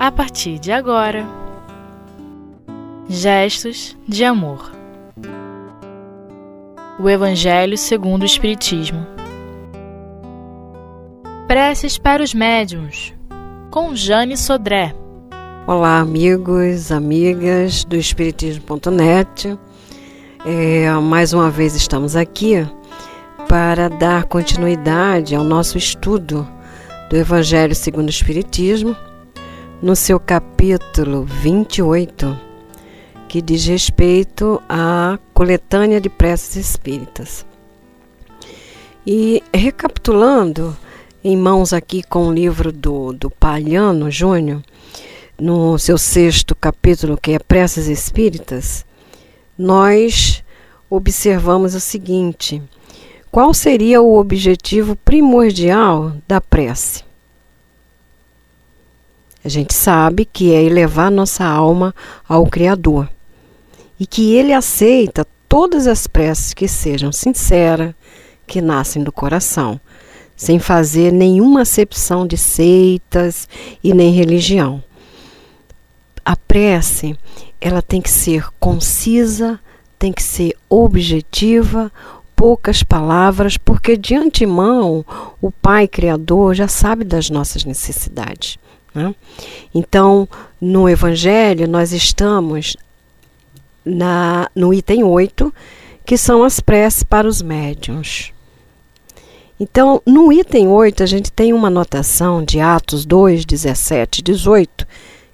a partir de agora. Gestos de amor. O Evangelho segundo o Espiritismo. Preces para os médiuns. Com Jane Sodré. Olá, amigos, amigas do Espiritismo.net. É, mais uma vez estamos aqui para dar continuidade ao nosso estudo do Evangelho segundo o Espiritismo, no seu capítulo 28, que diz respeito à coletânea de preces espíritas. E recapitulando, em mãos aqui com o livro do, do Palhano Júnior, no seu sexto capítulo, que é Preces Espíritas, nós observamos o seguinte qual seria o objetivo primordial da prece? A gente sabe que é elevar nossa alma ao Criador e que Ele aceita todas as preces que sejam sinceras, que nascem do coração, sem fazer nenhuma acepção de seitas e nem religião. A prece, ela tem que ser concisa, tem que ser objetiva, poucas palavras, porque de antemão o Pai Criador já sabe das nossas necessidades. Né? Então, no Evangelho, nós estamos na, no item 8, que são as preces para os médiuns. Então, no item 8, a gente tem uma anotação de Atos 2, 17 e 18,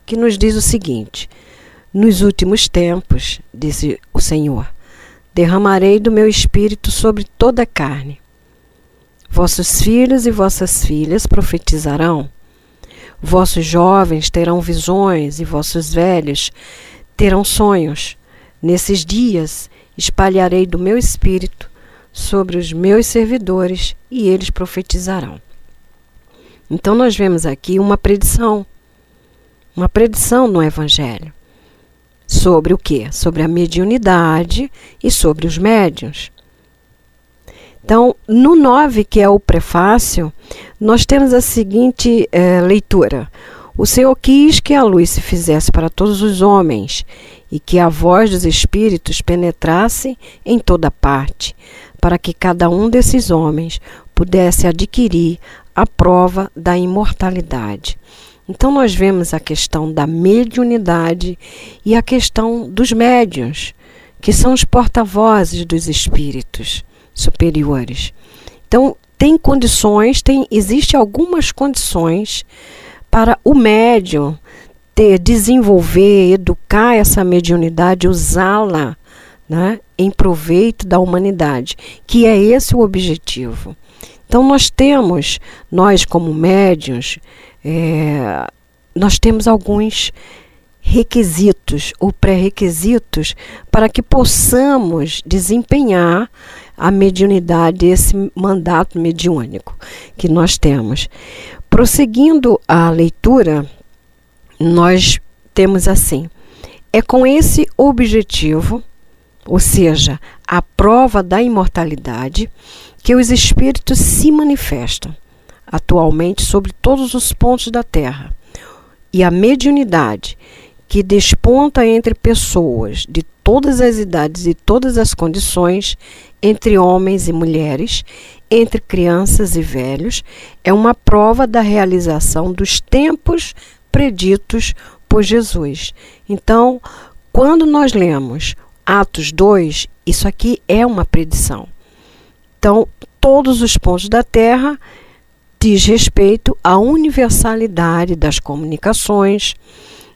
que nos diz o seguinte: Nos últimos tempos, disse o Senhor, derramarei do meu espírito sobre toda a carne. Vossos filhos e vossas filhas profetizarão. Vossos jovens terão visões e vossos velhos terão sonhos. Nesses dias espalharei do meu espírito sobre os meus servidores e eles profetizarão. Então nós vemos aqui uma predição, uma predição no Evangelho. Sobre o que? Sobre a mediunidade e sobre os médiuns. Então, no 9, que é o prefácio, nós temos a seguinte é, leitura: O Senhor quis que a luz se fizesse para todos os homens e que a voz dos espíritos penetrasse em toda parte, para que cada um desses homens pudesse adquirir a prova da imortalidade. Então, nós vemos a questão da mediunidade e a questão dos médiuns, que são os porta-vozes dos espíritos superiores. Então, tem condições, tem, existe algumas condições para o médium ter, desenvolver, educar essa mediunidade, usá-la né, em proveito da humanidade, que é esse o objetivo. Então, nós temos, nós como médiuns, é, nós temos alguns requisitos ou pré-requisitos para que possamos desempenhar a mediunidade, esse mandato mediúnico que nós temos. Prosseguindo a leitura, nós temos assim: é com esse objetivo, ou seja, a prova da imortalidade, que os espíritos se manifestam atualmente sobre todos os pontos da Terra. E a mediunidade, que desponta entre pessoas de todas as idades e todas as condições, entre homens e mulheres, entre crianças e velhos, é uma prova da realização dos tempos preditos por Jesus. Então, quando nós lemos Atos 2, isso aqui é uma predição. Então, todos os pontos da Terra diz respeito à universalidade das comunicações,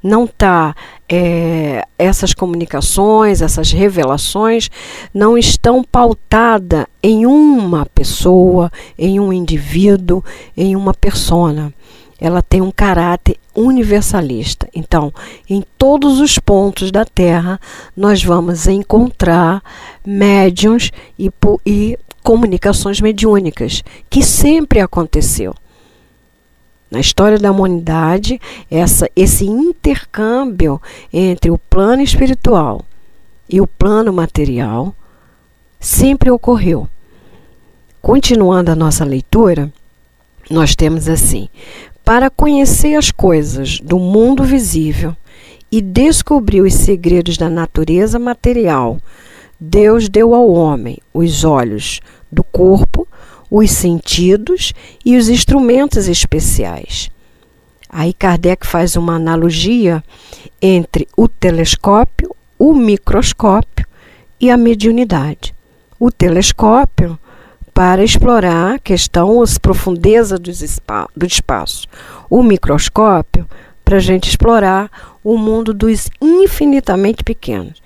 não está é, essas comunicações, essas revelações não estão pautadas em uma pessoa, em um indivíduo, em uma persona. Ela tem um caráter universalista. Então, em todos os pontos da Terra, nós vamos encontrar médiums e, e comunicações mediúnicas, que sempre aconteceu. Na história da humanidade, essa, esse intercâmbio entre o plano espiritual e o plano material sempre ocorreu. Continuando a nossa leitura, nós temos assim: Para conhecer as coisas do mundo visível e descobrir os segredos da natureza material, Deus deu ao homem os olhos do corpo, os sentidos e os instrumentos especiais. Aí Kardec faz uma analogia entre o telescópio, o microscópio e a mediunidade. O telescópio para explorar a questão, as profundezas do espaço. O microscópio para a gente explorar o mundo dos infinitamente pequenos.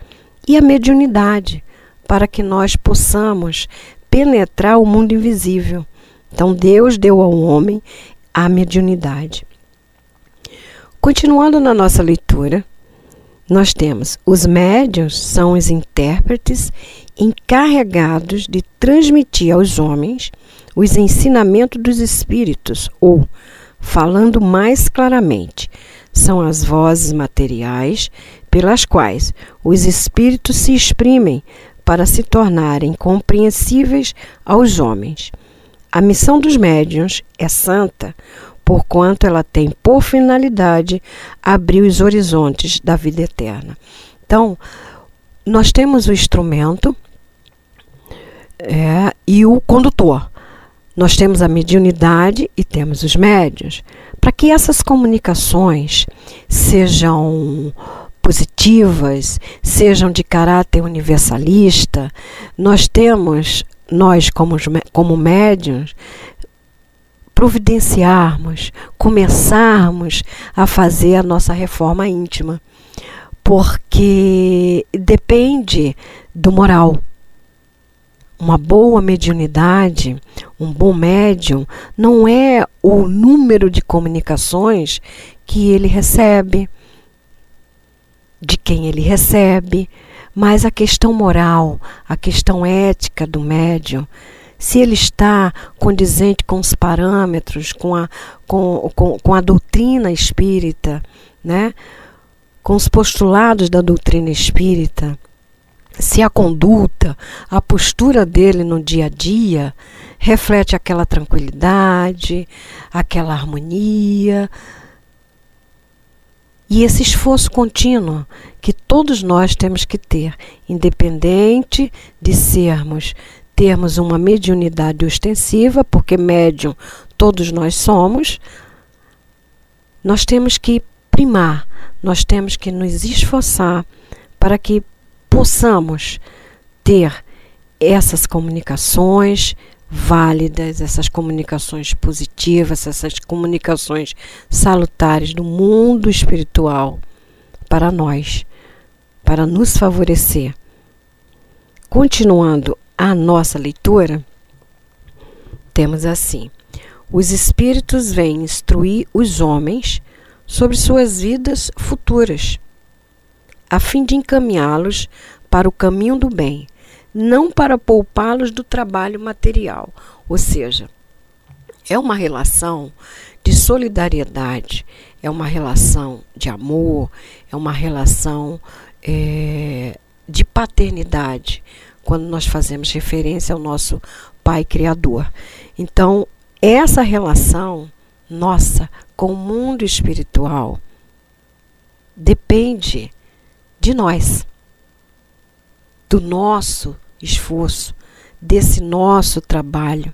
E a mediunidade para que nós possamos penetrar o mundo invisível. Então Deus deu ao homem a mediunidade. Continuando na nossa leitura, nós temos os médios são os intérpretes encarregados de transmitir aos homens os ensinamentos dos espíritos, ou, falando mais claramente, são as vozes materiais pelas quais os espíritos se exprimem para se tornarem compreensíveis aos homens. A missão dos médiuns é santa, porquanto ela tem por finalidade abrir os horizontes da vida eterna. Então, nós temos o instrumento é, e o condutor. Nós temos a mediunidade e temos os médios. Para que essas comunicações sejam positivas, sejam de caráter universalista, nós temos, nós como, como médios, providenciarmos, começarmos a fazer a nossa reforma íntima, porque depende do moral. Uma boa mediunidade, um bom médium, não é o número de comunicações que ele recebe, de quem ele recebe, mas a questão moral, a questão ética do médium se ele está condizente com os parâmetros, com a, com, com, com a doutrina espírita, né? com os postulados da doutrina espírita, se a conduta, a postura dele no dia a dia reflete aquela tranquilidade, aquela harmonia e esse esforço contínuo que todos nós temos que ter, independente de sermos termos uma mediunidade ostensiva, porque médium todos nós somos, nós temos que primar, nós temos que nos esforçar para que possamos ter essas comunicações válidas, essas comunicações positivas, essas comunicações salutares do mundo espiritual para nós, para nos favorecer. Continuando a nossa leitura, temos assim: os espíritos vêm instruir os homens sobre suas vidas futuras, a fim de encaminhá-los para o caminho do bem, não para poupá-los do trabalho material. Ou seja, é uma relação de solidariedade, é uma relação de amor, é uma relação é, de paternidade quando nós fazemos referência ao nosso Pai Criador. Então, essa relação nossa com o mundo espiritual depende de nós, do nosso esforço, desse nosso trabalho.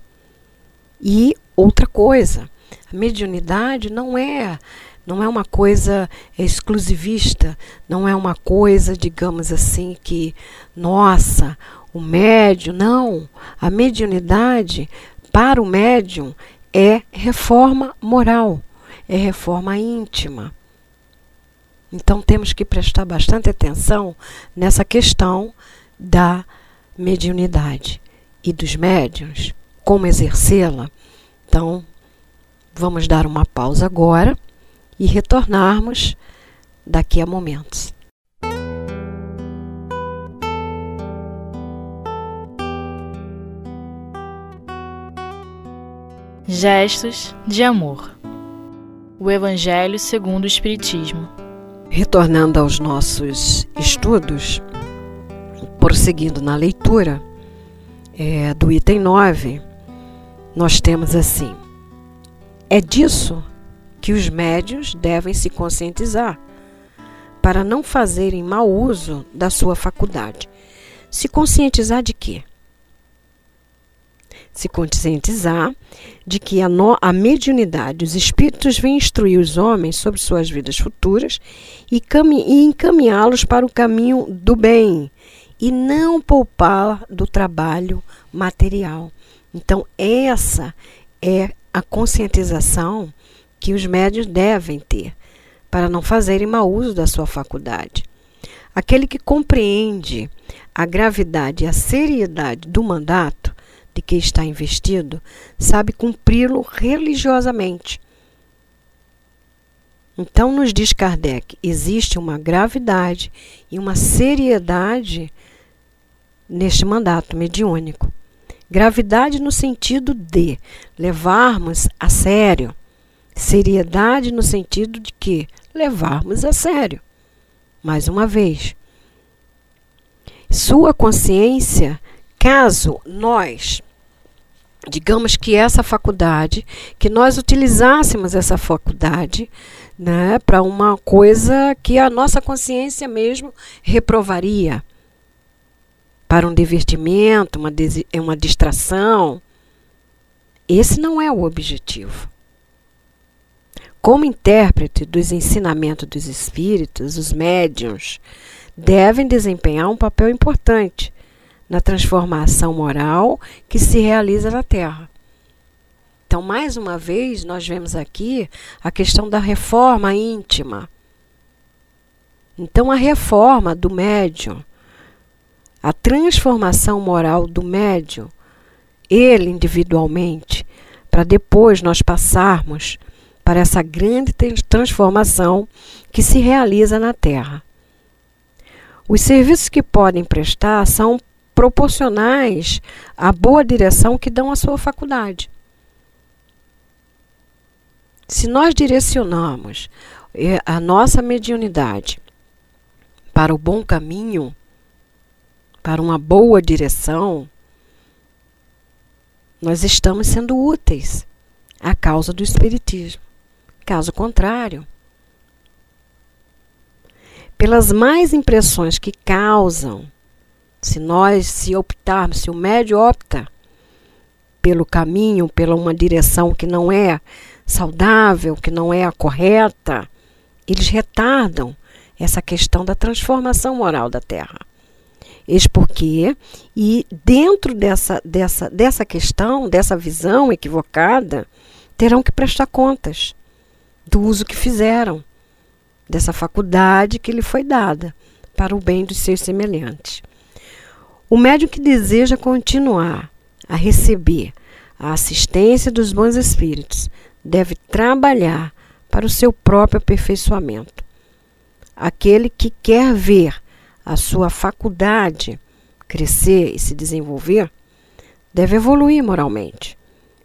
E outra coisa, a mediunidade não é não é uma coisa exclusivista, não é uma coisa, digamos assim, que, nossa, o médium, não. A mediunidade, para o médium, é reforma moral, é reforma íntima. Então temos que prestar bastante atenção nessa questão da mediunidade e dos médiuns, como exercê-la. Então, vamos dar uma pausa agora e retornarmos daqui a momentos. Gestos de amor. O Evangelho segundo o Espiritismo. Retornando aos nossos estudos, prosseguindo na leitura é, do item 9, nós temos assim: É disso que os médios devem se conscientizar para não fazerem mau uso da sua faculdade. Se conscientizar de quê? Se conscientizar de que a, no, a mediunidade, os espíritos vêm instruir os homens sobre suas vidas futuras e, e encaminhá-los para o caminho do bem e não poupar do trabalho material. Então, essa é a conscientização que os médios devem ter para não fazerem mau uso da sua faculdade. Aquele que compreende a gravidade e a seriedade do mandato de que está investido sabe cumpri-lo religiosamente. Então, nos diz Kardec, existe uma gravidade e uma seriedade neste mandato mediúnico. Gravidade no sentido de levarmos a sério. Seriedade no sentido de que levarmos a sério. Mais uma vez, sua consciência, caso nós digamos que essa faculdade, que nós utilizássemos essa faculdade né, para uma coisa que a nossa consciência mesmo reprovaria para um divertimento, uma, uma distração. Esse não é o objetivo. Como intérprete dos ensinamentos dos espíritos, os médiuns devem desempenhar um papel importante na transformação moral que se realiza na Terra. Então, mais uma vez, nós vemos aqui a questão da reforma íntima. Então, a reforma do médium a transformação moral do médium, ele individualmente, para depois nós passarmos para essa grande transformação que se realiza na Terra. Os serviços que podem prestar são proporcionais à boa direção que dão à sua faculdade. Se nós direcionamos eh, a nossa mediunidade para o bom caminho, para uma boa direção, nós estamos sendo úteis à causa do Espiritismo. Caso contrário, pelas mais impressões que causam, se nós se optarmos, se o médio opta pelo caminho, pela uma direção que não é saudável, que não é a correta, eles retardam essa questão da transformação moral da Terra. Eis porque, e dentro dessa, dessa, dessa questão, dessa visão equivocada, terão que prestar contas do uso que fizeram, dessa faculdade que lhe foi dada para o bem dos seus semelhantes. O médium que deseja continuar a receber a assistência dos bons espíritos deve trabalhar para o seu próprio aperfeiçoamento. Aquele que quer ver a sua faculdade crescer e se desenvolver, deve evoluir moralmente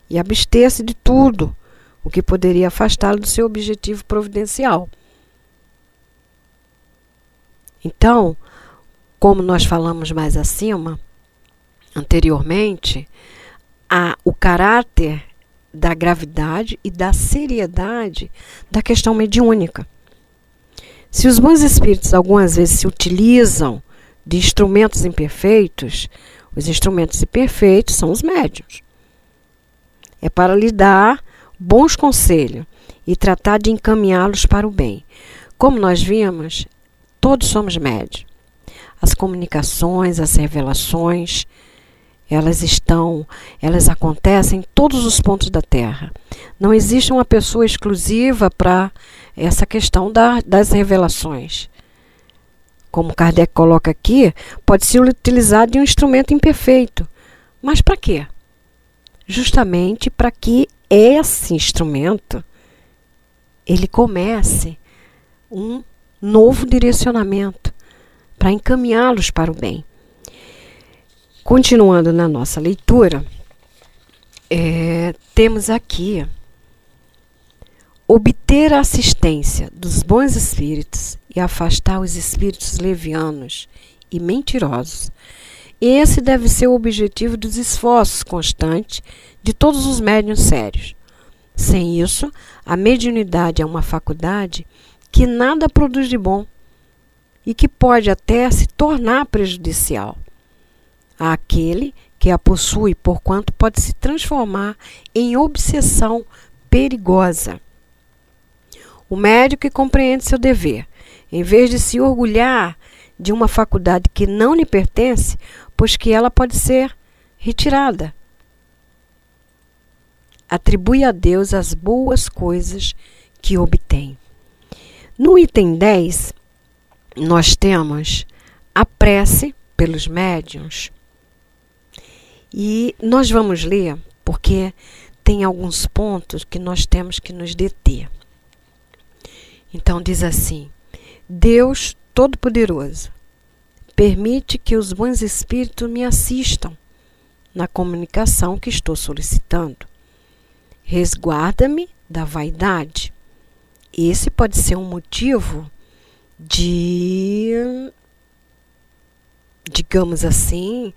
e abster-se de tudo o que poderia afastá-lo do seu objetivo providencial. Então, como nós falamos mais acima, anteriormente, a, o caráter da gravidade e da seriedade da questão mediúnica. Se os bons espíritos algumas vezes se utilizam de instrumentos imperfeitos, os instrumentos imperfeitos são os médios. É para lhe dar bons conselhos e tratar de encaminhá-los para o bem. Como nós vimos, todos somos médios. As comunicações, as revelações, elas estão, elas acontecem em todos os pontos da Terra. Não existe uma pessoa exclusiva para essa questão da, das revelações. Como Kardec coloca aqui, pode ser utilizado de um instrumento imperfeito. Mas para quê? Justamente para que esse instrumento ele comece um novo direcionamento para encaminhá-los para o bem. Continuando na nossa leitura, é, temos aqui obter a assistência dos bons espíritos e afastar os espíritos levianos e mentirosos. Esse deve ser o objetivo dos esforços constantes de todos os médiuns sérios. Sem isso, a mediunidade é uma faculdade que nada produz de bom e que pode até se tornar prejudicial àquele que a possui, porquanto pode se transformar em obsessão perigosa. O médico que compreende seu dever, em vez de se orgulhar de uma faculdade que não lhe pertence, pois que ela pode ser retirada. Atribui a Deus as boas coisas que obtém. No item 10, nós temos a prece pelos médiuns. E nós vamos ler porque tem alguns pontos que nós temos que nos deter. Então diz assim: Deus Todo-Poderoso, permite que os bons espíritos me assistam na comunicação que estou solicitando. Resguarda-me da vaidade. Esse pode ser um motivo de, digamos assim,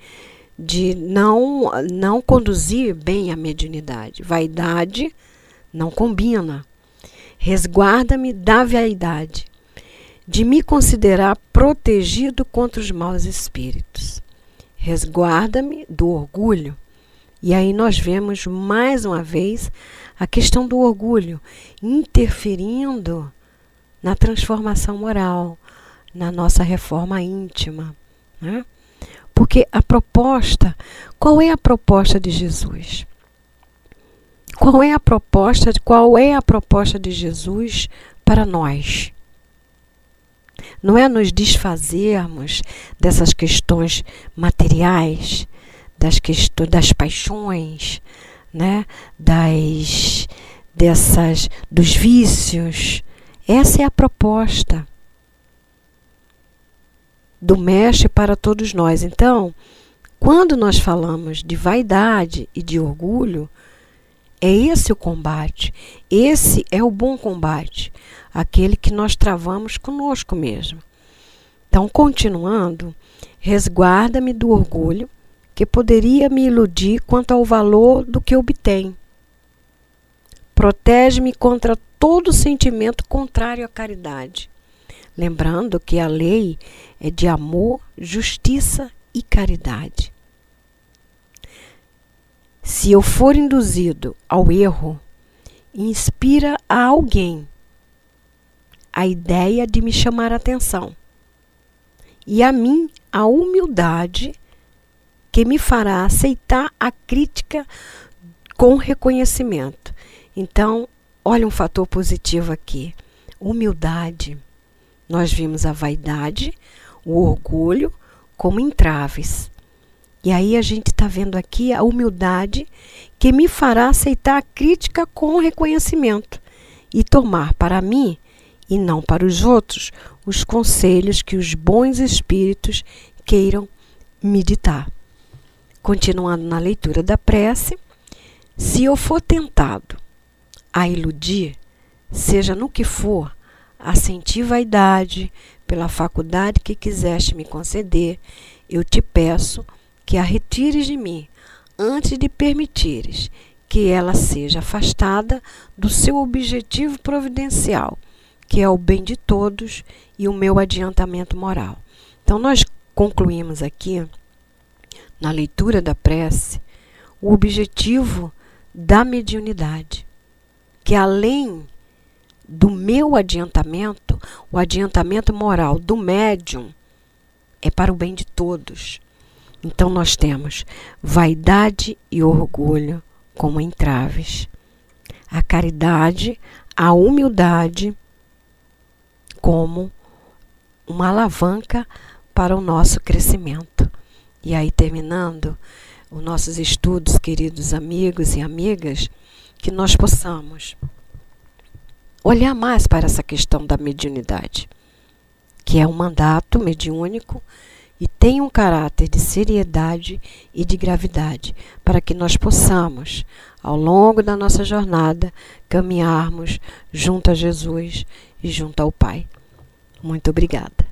de não, não conduzir bem a mediunidade. Vaidade não combina. Resguarda-me da vaidade, de me considerar protegido contra os maus espíritos. Resguarda-me do orgulho. E aí nós vemos mais uma vez a questão do orgulho interferindo na transformação moral, na nossa reforma íntima. Né? Porque a proposta, qual é a proposta de Jesus? Qual é a proposta, qual é a proposta de Jesus para nós? Não é nos desfazermos dessas questões materiais, das questões das paixões, né? Das dessas dos vícios. Essa é a proposta do mestre para todos nós. Então, quando nós falamos de vaidade e de orgulho, é esse o combate. Esse é o bom combate, aquele que nós travamos conosco mesmo. Então, continuando, resguarda-me do orgulho que poderia me iludir quanto ao valor do que obtém. Protege-me contra todo sentimento contrário à caridade. Lembrando que a lei é de amor, justiça e caridade. Se eu for induzido ao erro, inspira a alguém a ideia de me chamar a atenção e a mim a humildade que me fará aceitar a crítica com reconhecimento. Então, olha um fator positivo aqui: humildade. Nós vimos a vaidade, o orgulho como entraves. E aí a gente está vendo aqui a humildade que me fará aceitar a crítica com reconhecimento e tomar para mim e não para os outros os conselhos que os bons espíritos queiram meditar. Continuando na leitura da prece, se eu for tentado a iludir, seja no que for, a sentir vaidade pela faculdade que quiseste me conceder, eu te peço que a retires de mim, antes de permitires que ela seja afastada do seu objetivo providencial, que é o bem de todos e o meu adiantamento moral. Então, nós concluímos aqui, na leitura da prece, o objetivo da mediunidade, que além do meu adiantamento, o adiantamento moral do médium é para o bem de todos. Então nós temos vaidade e orgulho como entraves, a caridade, a humildade como uma alavanca para o nosso crescimento. E aí terminando os nossos estudos, queridos amigos e amigas, que nós possamos olhar mais para essa questão da mediunidade, que é um mandato mediúnico e tem um caráter de seriedade e de gravidade, para que nós possamos, ao longo da nossa jornada, caminharmos junto a Jesus e junto ao Pai. Muito obrigada.